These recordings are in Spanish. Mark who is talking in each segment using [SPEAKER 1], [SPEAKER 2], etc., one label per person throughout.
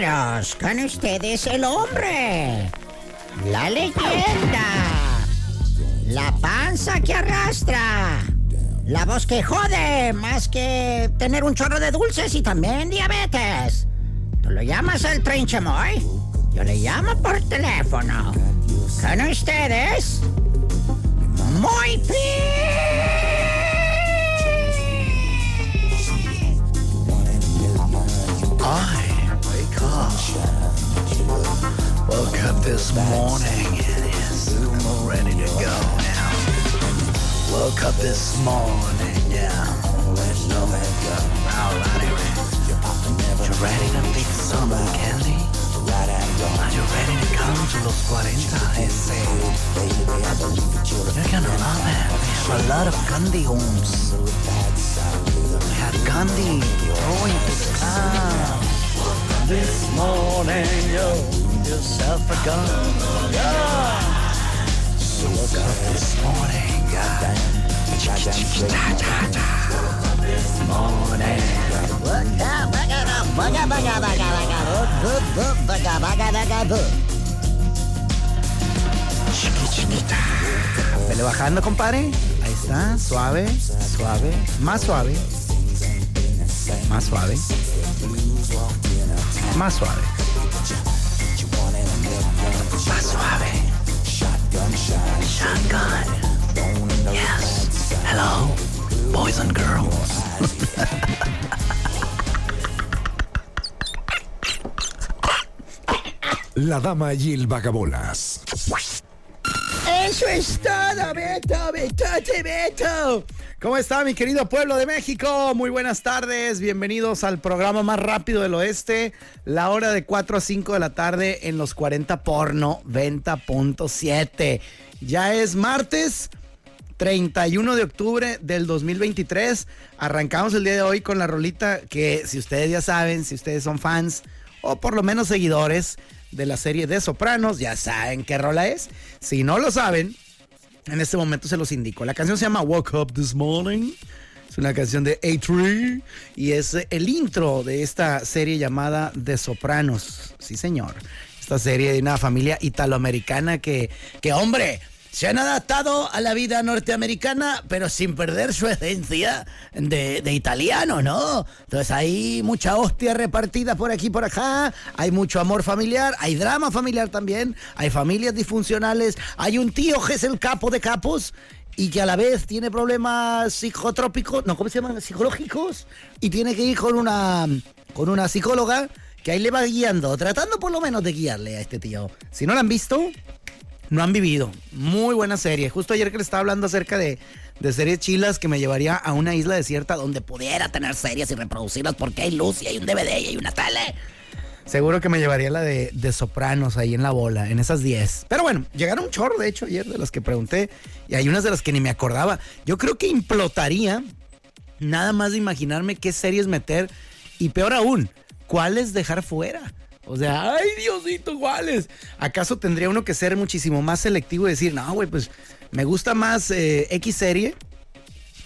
[SPEAKER 1] Caballeros, con ustedes el hombre, la leyenda, la panza que arrastra, la voz que jode más que tener un chorro de dulces y también diabetes. Tú lo llamas el trinchemoy, yo le llamo por teléfono. Con ustedes, muy
[SPEAKER 2] I Woke up this morning and ready to go now. Woke up this morning, yeah. Alrighty, you ready to pick some candy? Are you ready to come to Los 40 and say, You're gonna love it. We have a lot of candy homes. We had candy going to the town. This morning, yo, yourself a gun. Yeah. Woke up this morning, yeah. This morning. Chiqui, chiquita. Vele bajando, compadre. Ahí está, suave, suave, más suave. Más suave. Más suave. Más suave. Shotgun. Yes. Hello, boys and girls.
[SPEAKER 3] La dama y el vagabolas.
[SPEAKER 1] Eso es todo, Beto, Betote, Beto.
[SPEAKER 2] ¿Cómo está mi querido pueblo de México? Muy buenas tardes, bienvenidos al programa más rápido del oeste, la hora de 4 a 5 de la tarde en los 40 porno 90.7. Ya es martes 31 de octubre del 2023. Arrancamos el día de hoy con la rolita que si ustedes ya saben, si ustedes son fans o por lo menos seguidores de la serie de Sopranos, ya saben qué rola es. Si no lo saben, en este momento se los indico. La canción se llama Woke Up This Morning. Es una canción de A3 y es el intro de esta serie llamada The Sopranos. Sí, señor. Esta serie de una familia italoamericana que, que hombre, se han adaptado a la vida norteamericana, pero sin perder su esencia de, italiano, ¿no? Entonces hay mucha hostia repartida por aquí y por acá, hay mucho amor familiar, hay drama familiar también, hay familias disfuncionales, hay un tío que es el capo de capos y que a la vez tiene problemas psicotrópicos, no, ¿cómo se llaman? Psicológicos, y tiene que ir con una, con una psicóloga que ahí le va guiando, tratando por lo menos de guiarle a este tío. Si no lo han visto, no han vivido. Muy buena serie. Justo ayer que le estaba hablando acerca de, de, series chilas que me llevaría a una isla desierta donde pudiera tener series y reproducirlas porque hay luz y hay un DVD y hay una tele. Seguro que me llevaría la de, de Sopranos ahí en la bola, en esas 10. Pero bueno, llegaron un chorro, de hecho, ayer de las que pregunté. Y hay unas de las que ni me acordaba. Yo creo que implotaría nada más de imaginarme qué series meter. Y peor aún, cuáles dejar fuera. O sea, ay Diosito, ¿cuáles? ¿Acaso tendría uno que ser muchísimo más selectivo y decir, no, güey, pues me gusta más eh, X serie,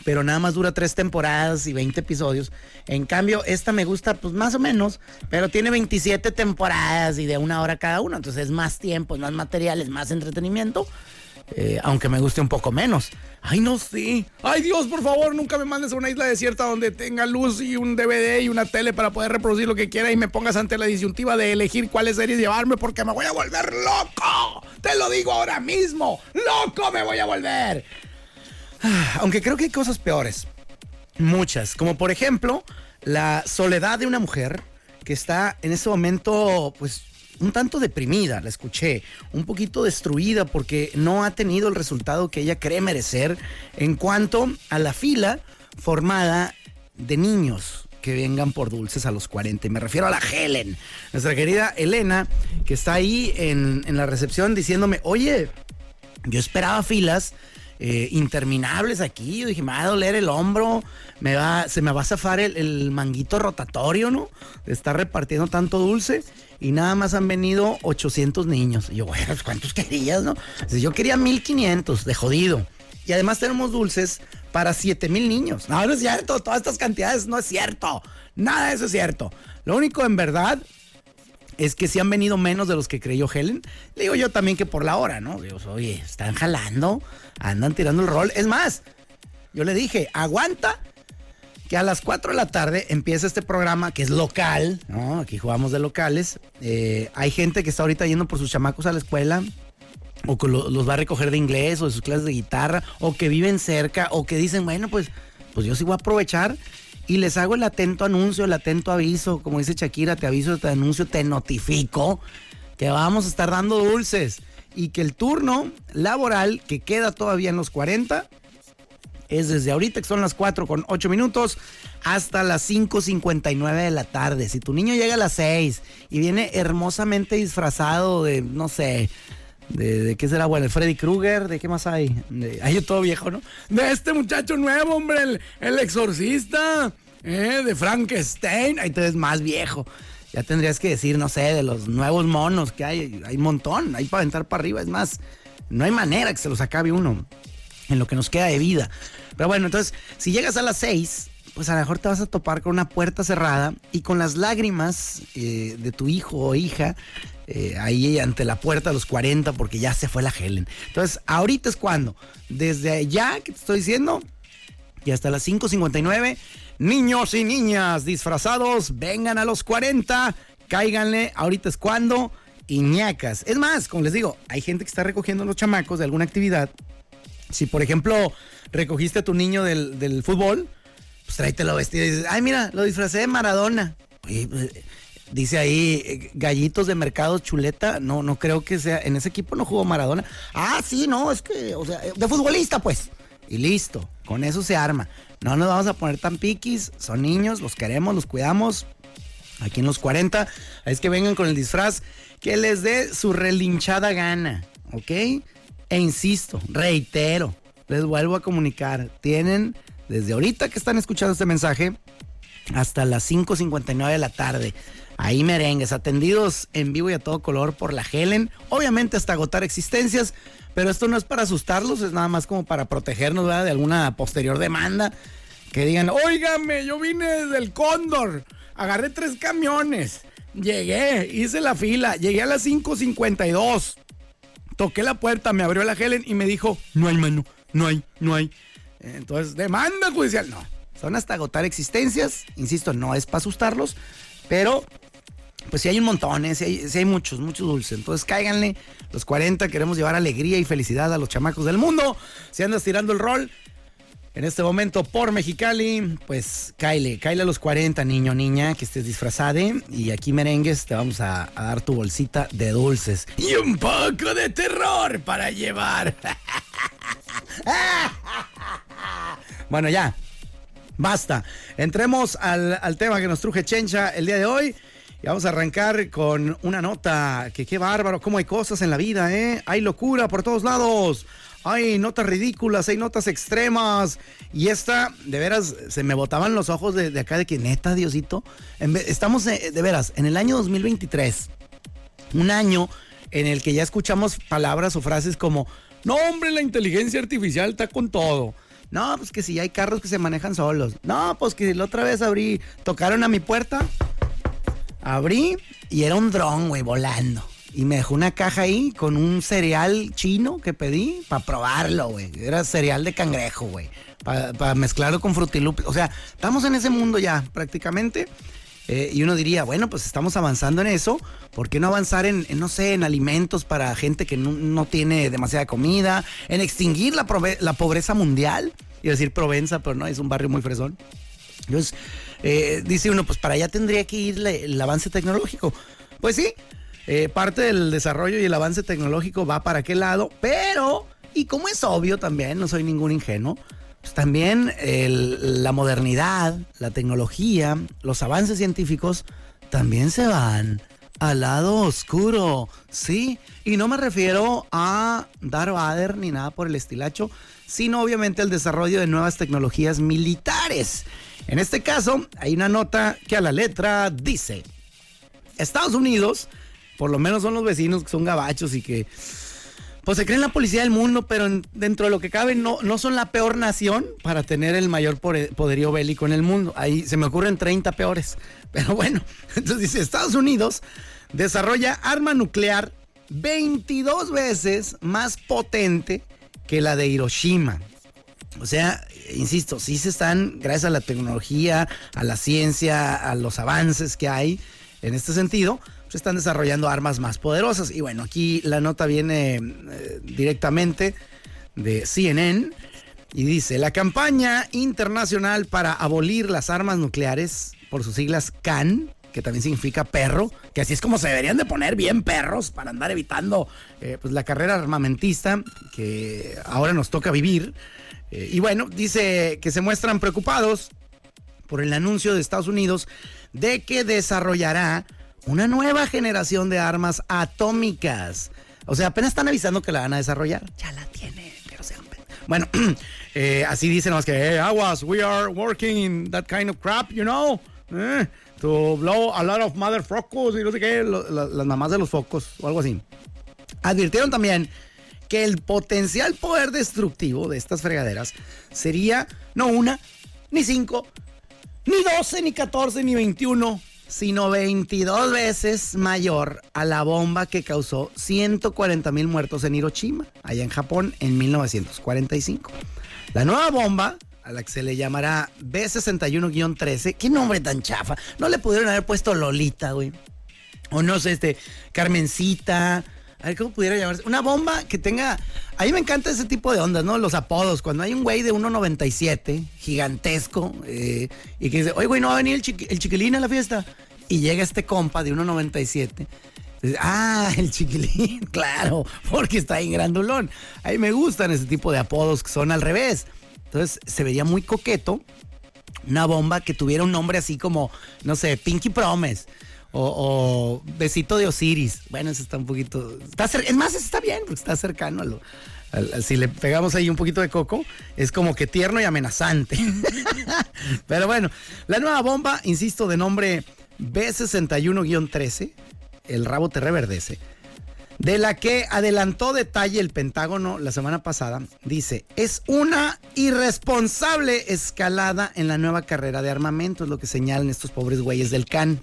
[SPEAKER 2] pero nada más dura tres temporadas y 20 episodios. En cambio, esta me gusta, pues más o menos, pero tiene 27 temporadas y de una hora cada una. Entonces es más tiempo, es más material, es más entretenimiento. Eh, aunque me guste un poco menos. Ay, no sé. Ay, Dios, por favor, nunca me mandes a una isla desierta donde tenga luz y un DVD y una tele para poder reproducir lo que quiera y me pongas ante la disyuntiva de elegir cuáles series llevarme porque me voy a volver loco. Te lo digo ahora mismo. Loco me voy a volver. Aunque creo que hay cosas peores. Muchas. Como por ejemplo, la soledad de una mujer que está en ese momento, pues, un tanto deprimida, la escuché, un poquito destruida porque no ha tenido el resultado que ella cree merecer en cuanto a la fila formada de niños que vengan por dulces a los 40. Y me refiero a la Helen, nuestra querida Elena, que está ahí en, en la recepción diciéndome, oye, yo esperaba filas eh, interminables aquí. Yo dije, me va a doler el hombro, me va, se me va a zafar el, manguito rotatorio, ¿no? De estar repartiendo tanto dulce. Y nada más han venido 800 niños. Y yo, bueno, pues, ¿cuántos querías, no? Yo quería 1500 de jodido. Y además tenemos dulces para 7000 niños. No, no es cierto. Todas estas cantidades no es cierto. Nada de eso es cierto. Lo único en verdad es que si han venido menos de los que creyó Helen. Le digo yo también que por la hora, ¿no? Oye, están jalando, andan tirando el rol. Es más, yo le dije, aguanta que a las 4 de la tarde empieza este programa que es local, ¿no? Aquí jugamos de locales. Eh, hay gente que está ahorita yendo por sus chamacos a la escuela, o que lo- los va a recoger de inglés, o de sus clases de guitarra, o que viven cerca, o que dicen, bueno, pues, pues yo sí voy a aprovechar. Y les hago el atento anuncio, el atento aviso, como dice Shakira, te aviso, te anuncio, te notifico que vamos a estar dando dulces y que el turno laboral que queda todavía en los 40 es desde ahorita, que son las 4 con 8 minutos, hasta las 5.59 de la tarde. Si tu niño llega a las 6 y viene hermosamente disfrazado de, no sé, de, qué será bueno, el Freddy Krueger, ¿de qué más hay? De, hay todo viejo, ¿no? De este muchacho nuevo, hombre, el, el exorcista, ¿eh? de Frankenstein, ahí te ves más viejo. Ya tendrías que decir, no sé, de los nuevos monos que hay, hay un montón, hay para aventar para arriba, es más, no hay manera que se los acabe uno en lo que nos queda de vida. Pero bueno, entonces, si llegas a las 6, pues a lo mejor te vas a topar con una puerta cerrada y con las lágrimas eh, de tu hijo o hija eh, ahí ante la puerta a los 40 porque ya se fue la Helen. Entonces, ahorita es cuando, desde ya que te estoy diciendo, y hasta las 5.59, niños y niñas disfrazados, vengan a los 40, cáiganle, ahorita es cuando, iñacas. Es más, como les digo, hay gente que está recogiendo los chamacos de alguna actividad. Si, por ejemplo, recogiste a tu niño del, del fútbol, pues tráetelo vestido y dices, ay, mira, lo disfracé de Maradona. Pues, dice ahí, eh, gallitos de mercado chuleta. No, no creo que sea, en ese equipo no jugó Maradona. Ah, sí, no, es que, o sea, de futbolista, pues. Y listo, con eso se arma. No nos vamos a poner tan piquis, son niños, los queremos, los cuidamos. Aquí en los 40, es que vengan con el disfraz que les dé su relinchada gana, ¿ok? E insisto, reitero, les vuelvo a comunicar, tienen desde ahorita que están escuchando este mensaje hasta las 5.59 de la tarde. Ahí merengues, atendidos en vivo y a todo color por la Helen. Obviamente hasta agotar existencias, pero esto no es para asustarlos, es nada más como para protegernos de alguna posterior demanda. Que digan, óigame, yo vine del Cóndor, agarré tres camiones, llegué, hice la fila, llegué a las 5.52, toqué la puerta, me abrió la Helen y me dijo, no hay mano, no hay, no hay. Entonces, demanda judicial, no. Son hasta agotar existencias, insisto, no es para asustarlos, pero pues sí hay un montón, ¿eh? sí, hay, hay muchos, muchos dulces. Entonces cáiganle, los 40 queremos llevar alegría y felicidad a los chamacos del mundo. Si andas tirando el rol en este momento por Mexicali, pues cáile, cáile a los 40, niño, niña, que estés disfrazada. Y aquí merengues, te vamos a, a dar tu bolsita de dulces. Y un poco de terror para llevar. bueno, ya. Basta. Entremos al, al, tema que nos truje Chencha el día de hoy. Y vamos a arrancar con una nota que qué bárbaro, cómo hay cosas en la vida, ¿eh? Hay locura por todos lados. Hay notas ridículas, hay notas extremas. Y esta, de veras, se me botaban los ojos de, de acá de que neta, Diosito. Estamos, eh, de veras, en el año 2023. Un año en el que ya escuchamos palabras o frases como, no hombre, la inteligencia artificial está con todo. No, pues que si hay carros que se manejan solos. No, pues que la otra vez abrí, tocaron a mi puerta, abrí y era un dron, güey, volando. Y me dejó una caja ahí con un cereal chino que pedí para probarlo, güey. Era cereal de cangrejo, güey. Para pa mezclarlo con frutilupis. O sea, estamos en ese mundo ya, prácticamente. Eh, y uno diría, bueno, pues estamos avanzando en eso. ¿Por qué no avanzar en, en no sé, en alimentos para gente que no, no tiene demasiada comida? En extinguir la, la, pobreza mundial. Y decir Provenza, pero no, es un barrio muy fresón. Entonces, eh, dice uno, pues para allá tendría que ir el avance tecnológico. Pues sí, eh, parte del desarrollo y el avance tecnológico va para qué lado, pero, y como es obvio también, no soy ningún ingenuo, pues también la modernidad, la tecnología, los avances científicos también se van al lado oscuro, sí. Y no me refiero a Darth Vader ni nada por el estilacho, sino obviamente el desarrollo de nuevas tecnologías militares. En este caso, hay una nota que a la letra dice, Estados Unidos, por lo menos son los vecinos que son gabachos y que pues se creen la policía del mundo, pero dentro de lo que cabe no, no son la peor nación para tener el mayor poderío bélico en el mundo. Ahí se me ocurren 30 peores. Pero bueno, entonces dice, Estados Unidos desarrolla arma nuclear 22 veces más potente que la de Hiroshima. O sea, insisto, sí se están, gracias a la tecnología, a la ciencia, a los avances que hay en este sentido, se están desarrollando armas más poderosas. Y bueno, aquí la nota viene eh, directamente de CNN y dice, la campaña internacional para abolir las armas nucleares, por sus siglas CAN, que también significa perro, que así es como se deberían de poner bien perros para andar evitando eh, pues la carrera armamentista que ahora nos toca vivir. Eh, y bueno, dice que se muestran preocupados por el anuncio de Estados Unidos de que desarrollará una nueva generación de armas atómicas. O sea, apenas están avisando que la van a desarrollar. Ya la tiene, pero sean... Bueno, eh, así dicen más que, aguas, we are working in that kind of crap, you know, eh, to blow a lot of mother focos y no sé qué, las mamás de los focos o algo así. Advirtieron también que el potencial poder destructivo de estas fregaderas sería no una, ni cinco, ni doce, ni catorce, ni veintiuno, sino 22 veces mayor a la bomba que causó 140 mil muertos en Hiroshima, allá en Japón, en 1945. La nueva bomba, a la que se le llamará B61-13, qué nombre tan chafa, no le pudieron haber puesto Lolita, güey. O no sé, este, Carmencita, a ver cómo pudiera llamarse. Una bomba que tenga. A mí me encanta ese tipo de ondas, ¿no? Los apodos. Cuando hay un güey de 1.97, gigantesco, eh, y que dice, oye, güey, no va a venir el, chiquilín a la fiesta. Y llega este compa de 1.97. Ah, el chiquilín, claro, porque está en grandulón. A mí me gustan ese tipo de apodos que son al revés. Entonces se vería muy coqueto una bomba que tuviera un nombre así como, no sé, Pinky Promise o, Besito de Osiris. Bueno, eso está un poquito. Está es más, eso está bien, porque está cercano a lo. si le pegamos ahí un poquito de coco, es como que tierno y amenazante. Pero bueno, la nueva bomba, insisto, de nombre B61-13, el rabo te reverdece, de la que adelantó detalle el Pentágono la semana pasada, dice, es una irresponsable escalada en la nueva carrera de armamento, es lo que señalan estos pobres güeyes del CAN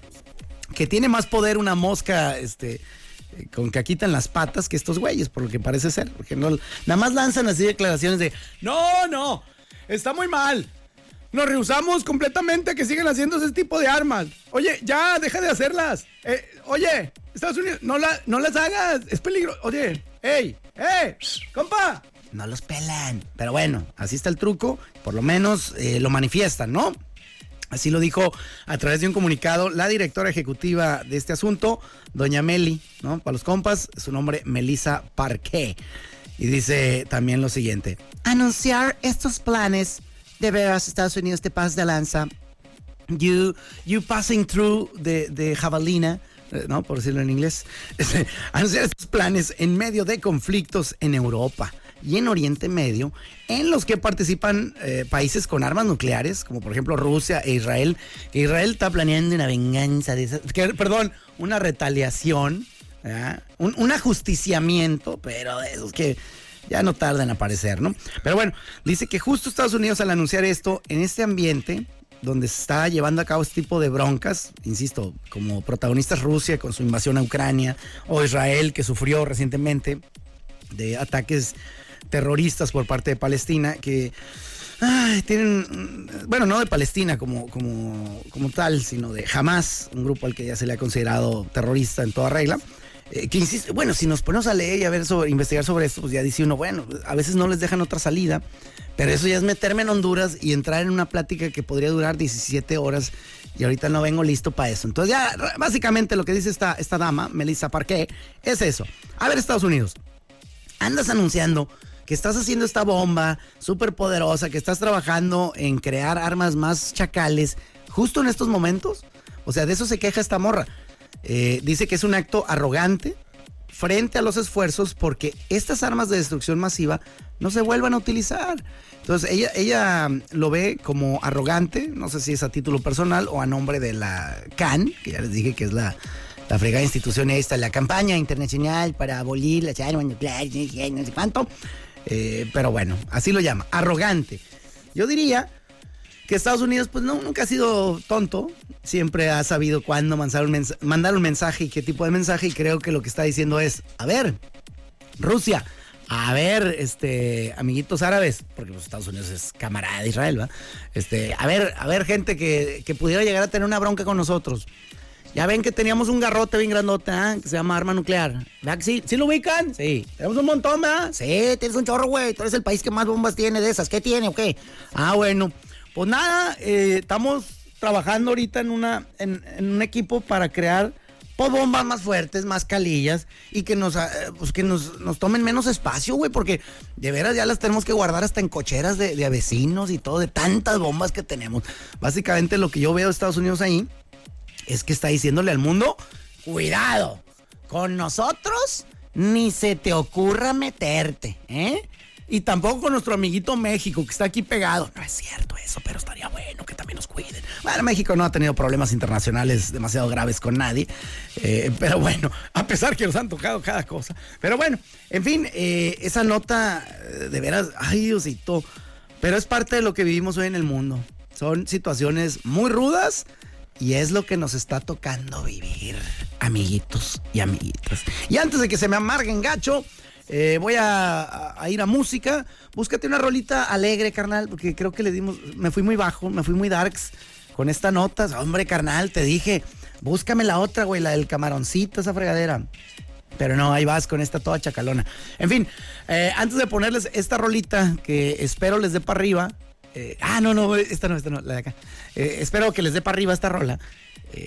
[SPEAKER 2] que tiene más poder una mosca, este, con caquita en las patas que estos güeyes, por lo que parece ser. Porque no, nada más lanzan así declaraciones de, no, no, está muy mal. Nos rehusamos completamente a que sigan haciendo ese tipo de armas. Oye, ya, deja de hacerlas. Eh, oye, Estados Unidos, no, no las hagas, es peligroso. Oye, hey, hey, compa. No los pelan. Pero bueno, así está el truco. Por lo menos eh, lo manifiestan, ¿no? Así lo dijo a través de un comunicado la directora ejecutiva de este asunto, doña Meli, ¿no? Para los compas, su nombre Melissa Parquet. Y dice también lo siguiente: anunciar estos planes de veras Estados Unidos te paz de lanza. You, you passing through the, jabalina, eh, ¿no? Por decirlo en inglés. anunciar estos planes en medio de conflictos en Europa y en Oriente Medio, en los que participan eh, países con armas nucleares, como por ejemplo Rusia e Israel, que Israel está planeando una venganza de esas, perdón, una retaliación, un, ajusticiamiento, pero de esos que ya no tarda en aparecer, ¿no? Pero bueno, dice que justo Estados Unidos al anunciar esto, en este ambiente, donde se está llevando a cabo este tipo de broncas, insisto, como protagonistas Rusia con su invasión a Ucrania, o Israel que sufrió recientemente de ataques terroristas por parte de Palestina que tienen, bueno, no de Palestina como, como, como tal, sino de Hamas, un grupo al que ya se le ha considerado terrorista en toda regla. Eh, que insiste, bueno, si nos ponemos a leer y a ver sobre, investigar sobre esto, pues ya dice uno, bueno, a veces no les dejan otra salida, Pero eso ya es meterme en Honduras y entrar en una plática que podría durar 17 horas y ahorita no vengo listo para eso. Entonces ya básicamente lo que dice esta, esta dama, Melissa Parqué, es eso. A ver Estados Unidos, andas anunciando que estás haciendo esta bomba súper poderosa, que estás trabajando en crear armas más chacales justo en estos momentos. O sea, de eso se queja esta morra. Eh, dice que es un acto arrogante frente a los esfuerzos porque estas armas de destrucción masiva no se vuelvan a utilizar. Entonces ella, ella lo ve como arrogante, no sé si es a título personal o a nombre de la CAN, que ya les dije que es la, la fregada institución esta, la campaña internacional para abolir las armas no sé cuánto. Eh, pero bueno, así lo llama, arrogante. Yo diría que Estados Unidos pues no, nunca ha sido tonto, siempre ha sabido cuándo mandar un, mensaje y qué tipo de mensaje y creo que lo que está diciendo es, a ver, Rusia, a ver, este, amiguitos árabes, porque los Estados Unidos es camarada de Israel, ¿va? Este, a ver, a ver, gente que, pudiera llegar a tener una bronca con nosotros. Ya ven que teníamos un garrote bien grandote, ¿eh? que se llama arma nuclear. ¿Verdad que sí? ¿Sí lo ubican? Sí. Tenemos un montón, ¿verdad? Sí, tienes un chorro, güey. Tú eres el país que más bombas tiene de esas. ¿Qué tiene o qué? Ah, bueno. Pues nada, eh, estamos trabajando ahorita en, una, en, un equipo para crear pues bombas más fuertes, más calillas y que nos, eh, pues, que nos, tomen menos espacio, güey, porque de veras ya las tenemos que guardar hasta en cocheras de, de vecinos y todo, de tantas bombas que tenemos. Básicamente lo que yo veo de Estados Unidos ahí es que está diciéndole al mundo, cuidado, con nosotros ni se te ocurra meterte, ¿eh? Y tampoco con nuestro amiguito México, que está aquí pegado. No es cierto eso, pero estaría bueno que también nos cuiden. Bueno, México no ha tenido problemas internacionales demasiado graves con nadie. Eh, pero bueno, a pesar que nos han tocado cada cosa. Pero bueno, en fin, eh, esa nota eh, de veras, ay Diosito. Pero es parte de lo que vivimos hoy en el mundo. Son situaciones muy rudas y es lo que nos está tocando vivir, amiguitos y amiguitas. Y antes de que se me amarguen gacho, eh, voy a, ir a música. Búscate una rolita alegre, carnal, porque creo que le dimos. Me fui muy bajo, me fui muy darks con esta nota. Hombre, carnal, te dije, búscame la otra, güey, la del camaroncito, esa fregadera. Pero no, ahí vas con esta toda chacalona. En fin, eh, antes de ponerles esta rolita que espero les dé para arriba. Eh, ah, no, no, esta no, esta no, la de acá. espero que les dé para arriba esta rola.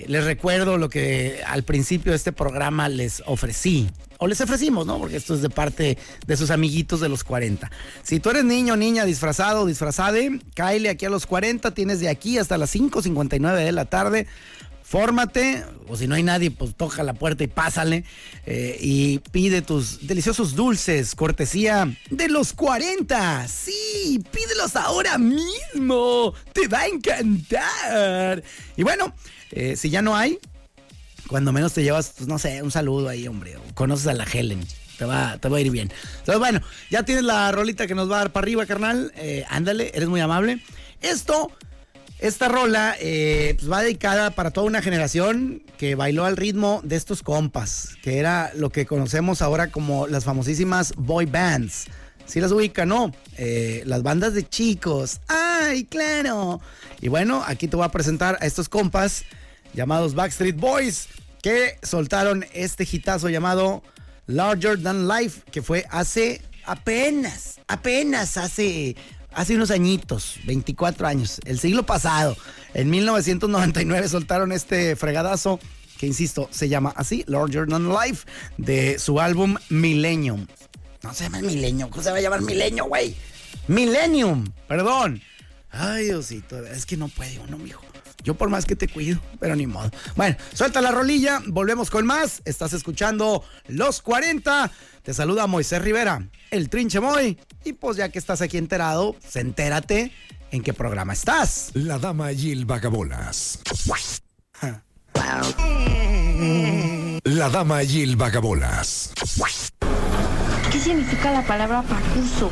[SPEAKER 2] les recuerdo lo que al principio de este programa les ofrecí o les ofrecimos, ¿no? Porque esto es de parte de sus amiguitos de los 40. Si tú eres niño, niña, disfrazado, disfrazade, cáele aquí a los 40, tienes de aquí hasta las 5.59 de la tarde. Fórmate, o si no hay nadie, pues toca la puerta y pásale. Eh, y pide tus deliciosos dulces, cortesía de los 40. Sí, pídelos ahora mismo. Te va a encantar. Y bueno, eh, si ya no hay, cuando menos te llevas, pues no sé, un saludo ahí, hombre. O conoces a la Helen. Te va, te va a ir bien. Entonces, bueno, ya tienes la rolita que nos va a dar para arriba, carnal. Eh, ándale, eres muy amable. Esto, esta rola, eh, pues va dedicada para toda una generación que bailó al ritmo de estos compas, que era lo que conocemos ahora como las famosísimas boy bands. Si las ubican, ¿no? Eh, las bandas de chicos. ¡Ay, claro! Y bueno, aquí te voy a presentar a estos compas llamados Backstreet Boys que soltaron este hitazo llamado Larger Than Life, que fue hace apenas, apenas hace, hace unos añitos, 24 años, el siglo pasado. En 1999 soltaron este fregadazo que, insisto, se llama así, Larger Than Life, de su álbum Millennium. No se llama Millennium, ¿cómo se va a llamar Millennium, güey? Millennium, perdón. Ay, Diosito, es que no puede uno, mijo. Yo por más que te cuido, pero ni modo. Bueno, suelta la rolilla, volvemos con más. Estás escuchando Los 40. Te saluda Moisés Rivera, el Trinche Moy. Y pues ya que estás aquí enterado, pues entérate en qué programa estás.
[SPEAKER 3] La Dama y el Vagabolas. La Dama y el Vagabolas.
[SPEAKER 4] ¿Qué significa la palabra pacuso?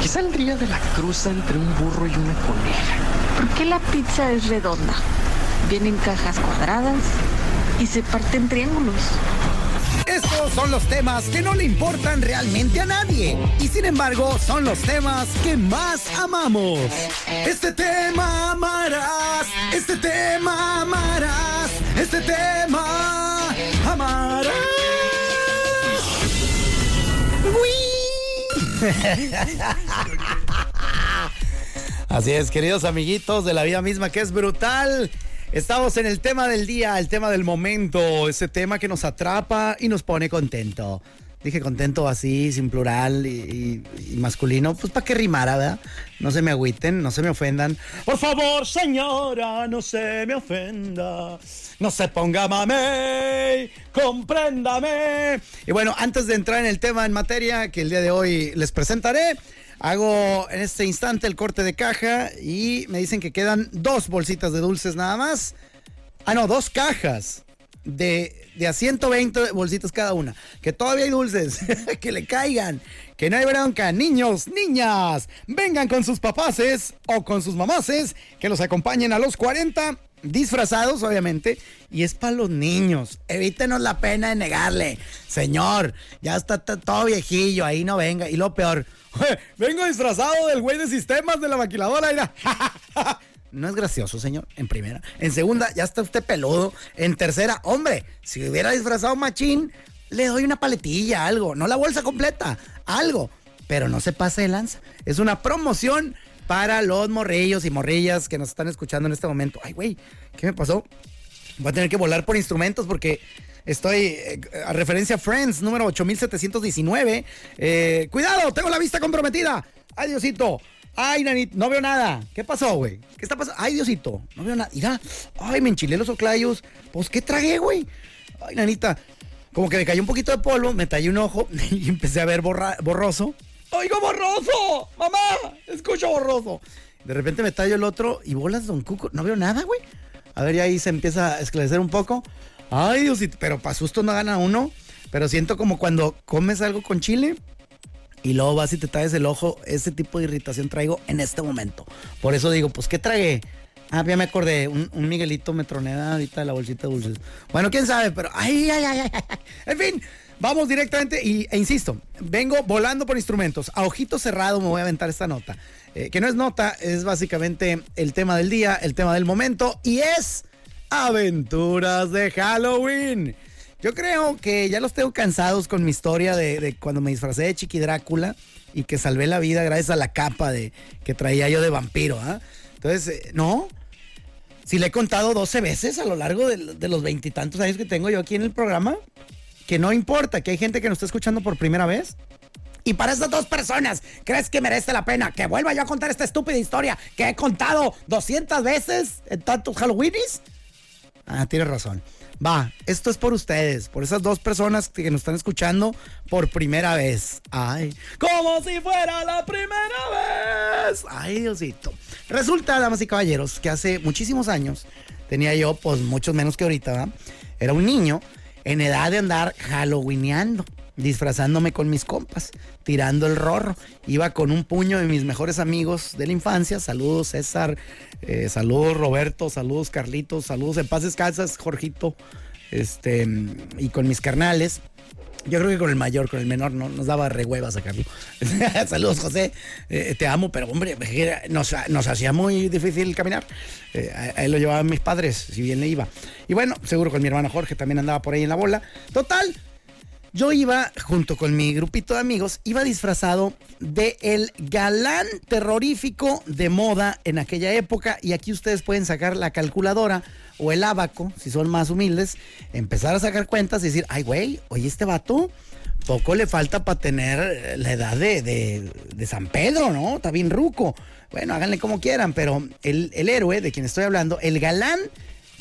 [SPEAKER 5] ¿Qué saldría de la cruza entre un burro y una coneja?
[SPEAKER 4] ¿Por qué la pizza es redonda? Viene en cajas cuadradas y se parte en triángulos.
[SPEAKER 2] Estos son los temas que no le importan realmente a nadie y sin embargo son los temas que más amamos. Este tema amarás, este tema amarás, este tema amarás. Así es, queridos amiguitos de la vida misma, que es brutal. Estamos en el tema del día, el tema del momento, ese tema que nos atrapa y nos pone contento. Dije contento así, sin plural y, masculino, pues para que rimara, ¿verdad? No se me agüiten, no se me ofendan. Por favor, señora, no se me ofenda. No se ponga mamey, compréndame. Y bueno, antes de entrar en el tema en materia que el día de hoy les presentaré, hago en este instante el corte de caja y me dicen que quedan dos bolsitas de dulces nada más. Ah, no, dos cajas de, de a 120 bolsitas cada una. Que todavía hay dulces, que le caigan, que no hay bronca. Niños, niñas, vengan con sus papaces o con sus mamaces, que los acompañen a los 40, disfrazados obviamente, y es para los niños. Evítenos la pena de negarle. Señor, ya está todo viejillo, ahí no venga. Y lo peor, vengo disfrazado del güey de sistemas de la maquiladora. mira. No es gracioso, señor, en primera. En segunda, ya está usted peludo. En tercera, hombre, si hubiera disfrazado machín, le doy una paletilla, algo. No la bolsa completa, algo. Pero no se pase de lanza. Es una promoción para los morrillos y morrillas que nos están escuchando en este momento. Ay, güey, ¿qué me pasó? Voy a tener que volar por instrumentos porque estoy eh, a referencia a Friends, número 8719. Eh, cuidado, tengo la vista comprometida. Ay, Diosito. Ay, nanita, no veo nada. ¿Qué pasó, güey? ¿Qué está pasando? Ay, Diosito, no veo nada. Mira, ay, me enchilé los oclayos. Pues, ¿qué tragué, güey? Ay, nanita, como que me cayó un poquito de polvo, me tallé un ojo y empecé a ver borra- borroso. ¡Oigo borroso! ¡Mamá! ¡Escucho borroso! De repente me tallo el otro y bolas, don Cuco. No veo nada, güey. A ver, y ahí se empieza a esclarecer un poco. Ay, Diosito, pero para susto no gana uno. Pero siento como cuando comes algo con chile y luego vas y te talles el ojo. Ese tipo de irritación traigo en este momento. Por eso digo, pues, ¿qué tragué? Ah, ya me acordé. Un, un Miguelito me ahorita de la bolsita de dulces. Bueno, quién sabe, pero. Ay, ay, ay. ay. En fin, vamos directamente y, e insisto, vengo volando por instrumentos. A ojito cerrado me voy a aventar esta nota. Eh, que no es nota, es básicamente el tema del día, el tema del momento y es aventuras de Halloween. Yo creo que ya los tengo cansados con mi historia de, cuando me disfracé de Chiqui Drácula y que salvé la vida gracias a la capa de, que traía yo de vampiro. ¿ah? Entonces, eh, no. Si le he contado 12 veces a lo largo de, de los veintitantos años que tengo yo aquí en el programa, que no importa, que hay gente que nos está escuchando por primera vez. Y para estas dos personas, ¿crees que merece la pena que vuelva yo a contar esta estúpida historia que he contado 200 veces en tantos Halloweenis? Ah, tienes razón. Va, esto es por ustedes, por esas dos personas que nos están escuchando por primera vez. Ay, como si fuera la primera vez. Ay, Diosito. Resulta, damas y caballeros, que hace muchísimos años tenía yo, pues muchos menos que ahorita, ¿verdad? Era un niño en edad de andar halloweeneando, disfrazándome con mis compas, tirando el rorro. Iba con un puño de mis mejores amigos de la infancia. Saludos, César. eh, saludos, Roberto. Saludos, Carlitos. Saludos, en paz descansas, Jorgito. Este, y con mis carnales. Yo creo que con el mayor, con el menor, no nos daba re hueva sacarlo. Saludos, José. Eh, te amo, pero hombre, nos, nos hacía muy difícil caminar. Eh, él lo llevaban mis padres, si bien le iba. Y bueno, seguro con mi hermano Jorge también andaba por ahí en la bola. Total, yo iba, junto con mi grupito de amigos, iba disfrazado de el galán terrorífico de moda en aquella época. Y aquí ustedes pueden sacar la calculadora o el abaco, si son más humildes, empezar a sacar cuentas y decir, ay, güey, oye, este vato, poco le falta para tener eh, la edad de, de- San Pedro, ¿no? Está bien ruco. Bueno, háganle como quieran, pero el, el héroe de quien estoy hablando, el galán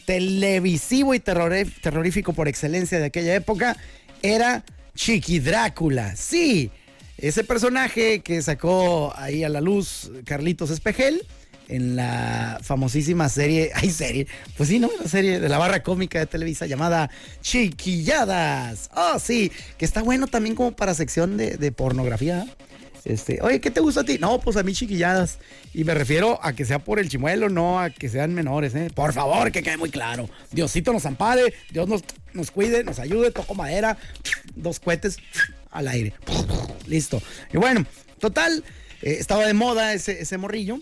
[SPEAKER 2] televisivo y terrorífico por excelencia de aquella época era Chiqui Drácula. Sí, ese personaje que sacó ahí a la luz Carlitos Espejel en la famosísima serie, hay serie, pues sí, ¿no? La serie de la barra cómica de Televisa llamada Chiquilladas. Oh, sí, que está bueno también como para sección de, de pornografía. Este, oye, ¿qué te gusta a ti? No, pues a mí chiquilladas. Y me refiero a que sea por el chimuelo, no a que sean menores, ¿eh? Por favor, que quede muy claro. Diosito nos ampare, Dios nos, nos cuide, nos ayude, toco madera, dos cohetes al aire. Listo. Y bueno, total, eh, estaba de moda ese, ese morrillo.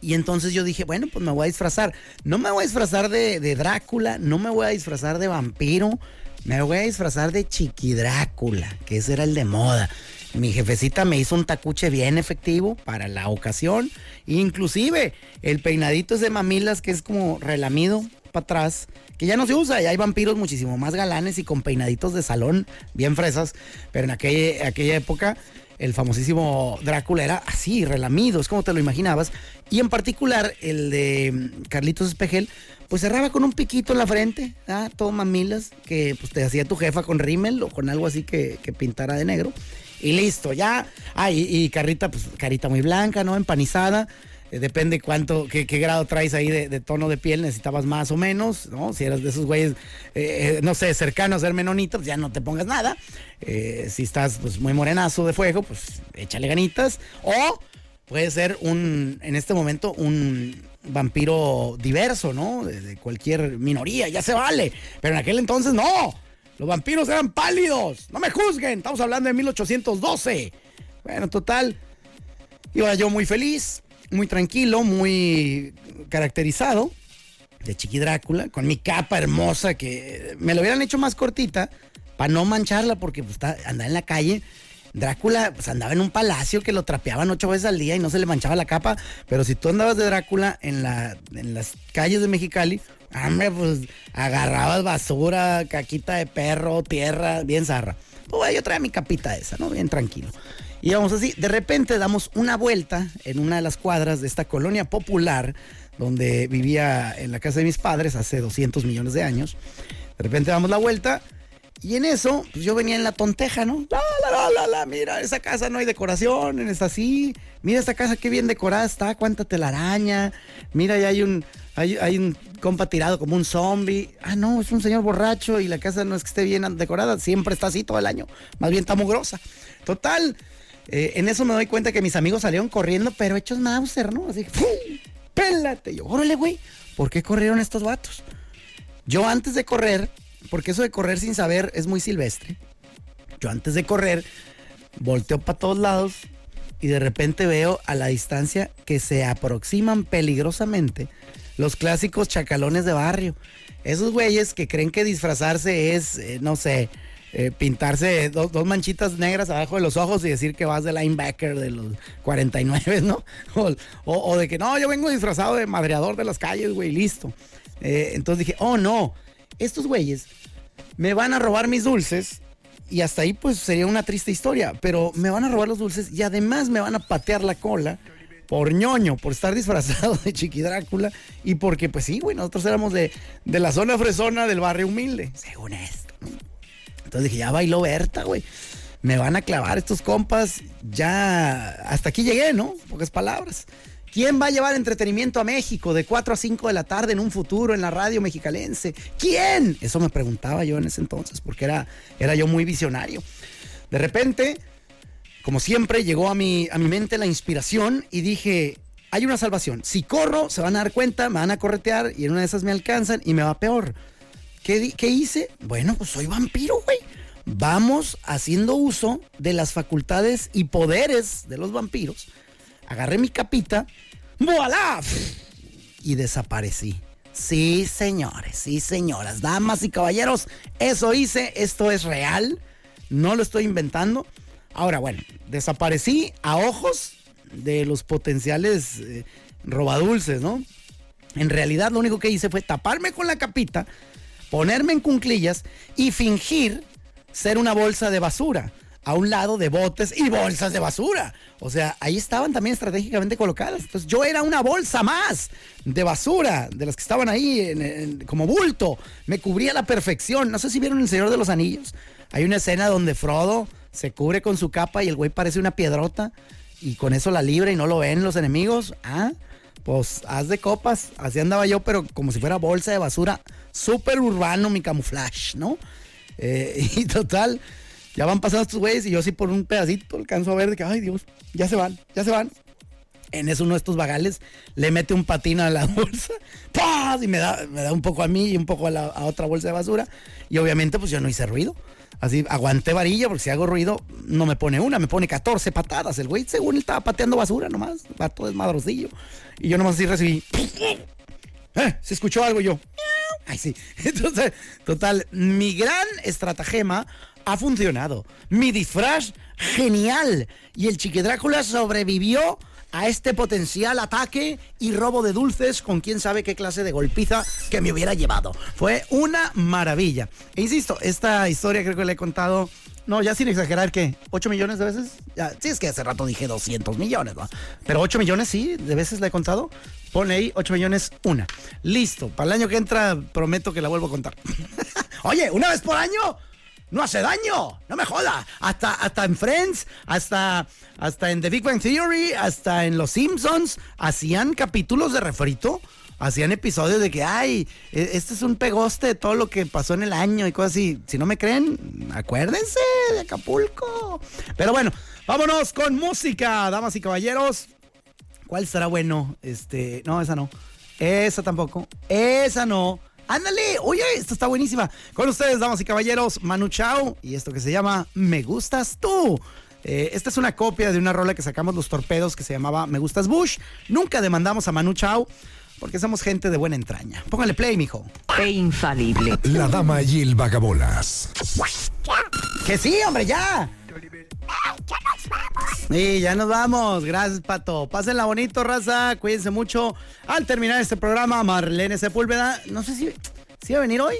[SPEAKER 2] Y entonces yo dije, bueno, pues me voy a disfrazar. No me voy a disfrazar de, de Drácula, no me voy a disfrazar de vampiro, me voy a disfrazar de Chiqui Drácula, que ese era el de moda. Mi jefecita me hizo un tacuche bien efectivo para la ocasión. Inclusive el peinadito es de mamilas que es como relamido para atrás, que ya no se usa. Y hay vampiros muchísimo más galanes y con peinaditos de salón bien fresas. Pero en aquella, aquella época el famosísimo Drácula era así, relamido, es como te lo imaginabas. Y en particular el de Carlitos Espejel, pues cerraba con un piquito en la frente, ¿ah? todo mamilas, que pues te hacía tu jefa con rímel o con algo así que pintara de negro. Y listo, ya. Ah, y, carita, pues carita muy blanca, ¿no? Empanizada. Eh, depende cuánto, qué, qué, grado traes ahí de, de, tono de piel, necesitabas más o menos, ¿no? Si eras de esos güeyes, eh, no sé, cercanos a ser menonitos, pues ya no te pongas nada. Eh, si estás pues muy morenazo de fuego, pues échale ganitas. O puede ser un, en este momento, un vampiro diverso, ¿no? De cualquier minoría, ya se vale. Pero en aquel entonces no. Los vampiros eran pálidos. No me juzguen. Estamos hablando de 1812. Bueno, total. Iba yo muy feliz, muy tranquilo, muy caracterizado de Chiqui Drácula, con mi capa hermosa que me lo hubieran hecho más cortita para no mancharla porque pues, andaba en la calle. Drácula pues, andaba en un palacio que lo trapeaban ocho veces al día y no se le manchaba la capa, pero si tú andabas de Drácula en, la, en las calles de Mexicali, hombre, pues agarrabas basura, caquita de perro, tierra, bien zarra. Pues yo traía mi capita esa, ¿no? Bien tranquilo. Y vamos así, de repente damos una vuelta en una de las cuadras de esta colonia popular donde vivía en la casa de mis padres hace 200 millones de años. De repente damos la vuelta y en eso, pues yo venía en la tonteja, ¿no? La, la, la, la, mira, esa casa no hay decoración, es así. Mira esta casa qué bien decorada está, cuánta telaraña. Mira, ya hay un, hay, hay, un compa tirado como un zombie. Ah, no, es un señor borracho y la casa no es que esté bien decorada, siempre está así todo el año. Más bien está mugrosa. Total, eh, en eso me doy cuenta que mis amigos salieron corriendo, pero hechos Mauser, ¿no? Así, ¡pum! ¡Pélate! Yo, órale, güey, ¿por qué corrieron estos vatos? Yo antes de correr, porque eso de correr sin saber es muy silvestre. Yo antes de correr, volteo para todos lados y de repente veo a la distancia que se aproximan peligrosamente los clásicos chacalones de barrio. Esos güeyes que creen que disfrazarse es, eh, no sé, eh, pintarse dos, dos, manchitas negras abajo de los ojos y decir que vas de linebacker de los 49, ¿no? O, o, de que no, yo vengo disfrazado de madreador de las calles, güey, listo. Eh, entonces dije, oh no, estos güeyes me van a robar mis dulces y hasta ahí pues sería una triste historia, pero me van a robar los dulces y además me van a patear la cola por ñoño, por estar disfrazado de Chiqui Drácula y porque pues sí, güey, nosotros éramos de, de la zona fresona del barrio humilde, según esto. Entonces dije, ya bailó Berta, güey. Me van a clavar estos compas. Ya hasta aquí llegué, ¿no? Pocas palabras. ¿Quién va a llevar entretenimiento a México de 4 a 5 de la tarde en un futuro en la radio mexicalense? ¿Quién? Eso me preguntaba yo en ese entonces, porque era, era yo muy visionario. De repente, como siempre, llegó a mi, a mi mente la inspiración y dije, hay una salvación. Si corro, se van a dar cuenta, me van a corretear y en una de esas me alcanzan y me va peor. ¿Qué, ¿Qué, hice? Bueno, pues soy vampiro, güey. Vamos haciendo uso de las facultades y poderes de los vampiros. Agarré mi capita, ¡voilá! Y desaparecí. Sí, señores, sí, señoras, damas y caballeros, eso hice, esto es real, no lo estoy inventando. Ahora, bueno, desaparecí a ojos de los potenciales eh, robadulces, ¿no? En realidad lo único que hice fue taparme con la capita, ponerme en cunclillas y fingir ser una bolsa de basura a un lado de botes y bolsas de basura. O sea, ahí estaban también estratégicamente colocadas. Entonces yo era una bolsa más de basura, de las que estaban ahí como bulto. Me cubría a la perfección. No sé si vieron El Señor de los Anillos. Hay una escena donde Frodo se cubre con su capa y el güey parece una piedrota y con eso la libra y no lo ven los enemigos. Ah, pues haz de copas. Así andaba yo, pero como si fuera bolsa de basura. Súper urbano mi camuflaje, ¿no? Eh, y total, ya van pasando estos güeyes y yo así por un pedacito alcanzo a ver de que, ay Dios, ya se van, ya se van. En eso uno de estos vagales le mete un patín a la bolsa, y me da, me da un poco a mí y un poco a, la, a otra bolsa de basura. Y obviamente pues yo no hice ruido. Así aguanté varilla porque si hago ruido no me pone una, me pone 14 patadas. El güey según él estaba pateando basura nomás, va todo desmadrocillo. Y yo nomás así recibí. ¿Eh? ¿Se escuchó algo yo? Ay, sí. Entonces, total, mi gran estratagema ha funcionado. Mi disfraz, genial. Y el Chiqui Drácula sobrevivió a este potencial ataque y robo de dulces con quién sabe qué clase de golpiza que me hubiera llevado. Fue una maravilla. E insisto, esta historia creo que le he contado, no, ya sin exagerar, que 8 millones de veces. Ya, sí, es que hace rato dije 200 millones, ¿no? Pero 8 millones sí, de veces le he contado. Ponle ahí 8 millones, una. Listo, para el año que entra prometo que la vuelvo a contar. Oye, una vez por año no hace daño, no me joda. Hasta, hasta en Friends, hasta, hasta en The Big Bang Theory, hasta en Los Simpsons, hacían capítulos de refrito, hacían episodios de que, ay, e- este es un pegoste de todo lo que pasó en el año y cosas así. Si no me creen, acuérdense de Acapulco. Pero bueno, vámonos con música, damas y caballeros. ¿Cuál será bueno? Este, no, esa no. Esa tampoco. Esa no. Ándale, oye, esta está buenísima. Con ustedes, damas y caballeros, Manu Chao y esto que se llama Me Gustas Tú. Eh, esta es una copia de una rola que sacamos los torpedos que se llamaba Me Gustas Bush. Nunca demandamos a Manu Chao porque somos gente de buena entraña. Póngale play, mijo.
[SPEAKER 6] e infalible.
[SPEAKER 3] La dama y el vagabolas.
[SPEAKER 2] Que sí, hombre, ya. Y ya nos vamos. Gracias, Pato. Pásenla bonito, raza. Cuídense mucho. Al terminar este programa, Marlene Sepúlveda, no sé si, si va a venir hoy.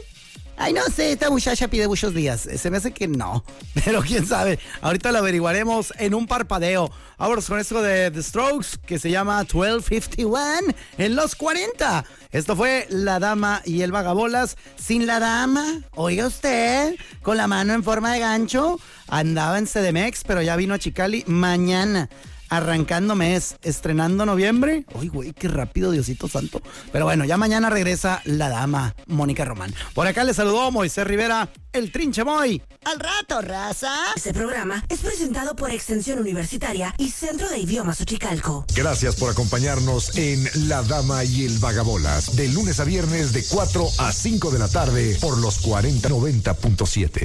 [SPEAKER 2] Ay, no sé, esta muchacha pide muchos días. Se me hace que no. Pero quién sabe. Ahorita lo averiguaremos en un parpadeo. Vámonos con esto de The Strokes, que se llama 1251 en los 40. Esto fue La Dama y el Vagabolas sin la dama. Oiga usted, con la mano en forma de gancho. Andaba en CDMX, pero ya vino a Chicali mañana. Arrancando mes, estrenando noviembre. Uy, güey, qué rápido, Diosito Santo. Pero bueno, ya mañana regresa la dama Mónica Román. Por acá le saludó Moisés Rivera, el trinche Moy. Al rato, raza.
[SPEAKER 7] Este programa es presentado por Extensión Universitaria y Centro de Idiomas Ochicalco.
[SPEAKER 3] Gracias por acompañarnos en La Dama y el Vagabolas, de lunes a viernes de 4 a 5 de la tarde por los 4090.7.